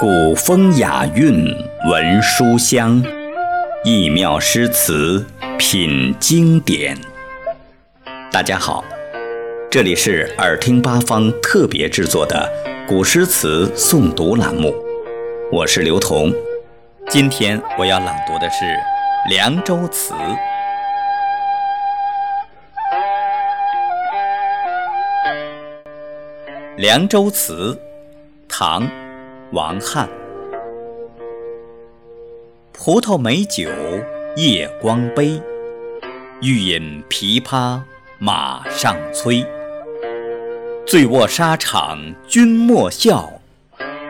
古风雅韵闻书香，异妙诗词品经典。大家好，这里是耳听八方特别制作的古诗词诵读栏目，我是刘彤。今天我要朗读的是《凉州词》。《凉州词》，唐。王翰，葡萄美酒夜光杯，欲饮琵琶马上催。醉卧沙场君莫笑，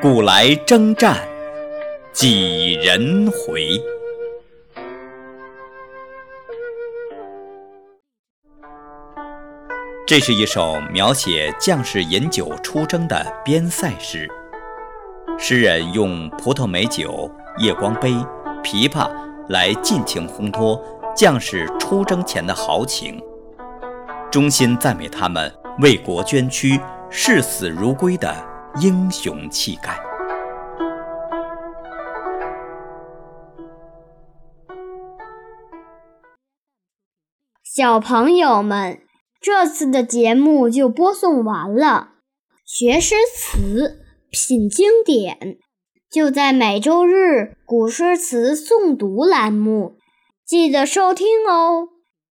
古来征战几人回？这是一首描写将士饮酒出征的边塞诗。诗人用葡萄美酒、夜光杯、琵琶来尽情烘托将士出征前的豪情，衷心赞美他们为国捐躯、视死如归的英雄气概。小朋友们，这次的节目就播送完了，学诗词。品经典，就在每周日古诗词诵读栏目，记得收听哦。